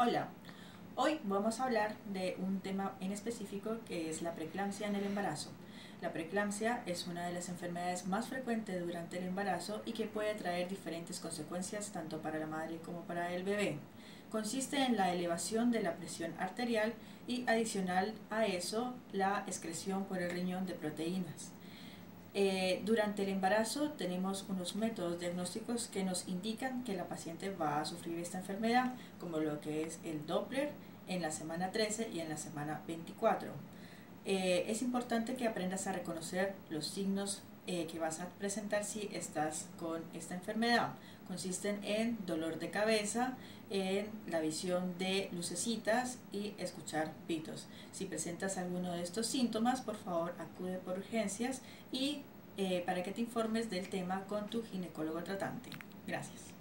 Hola, hoy vamos a hablar de un tema en específico que es la preeclampsia en el embarazo. La preeclampsia es una de las enfermedades más frecuentes durante el embarazo y que puede traer diferentes consecuencias tanto para la madre como para el bebé. Consiste en la elevación de la presión arterial y adicional a eso la excreción por el riñón de proteínas. Eh, durante el embarazo tenemos unos métodos diagnósticos que nos indican que la paciente va a sufrir esta enfermedad, como lo que es el Doppler en la semana 13 y en la semana 24. Eh, es importante que aprendas a reconocer los signos eh, que vas a presentar si estás con esta enfermedad. Consisten en dolor de cabeza, en la visión de lucecitas y escuchar pitos. Si presentas alguno de estos síntomas, por favor acude por urgencias y eh, para que te informes del tema con tu ginecólogo tratante. Gracias.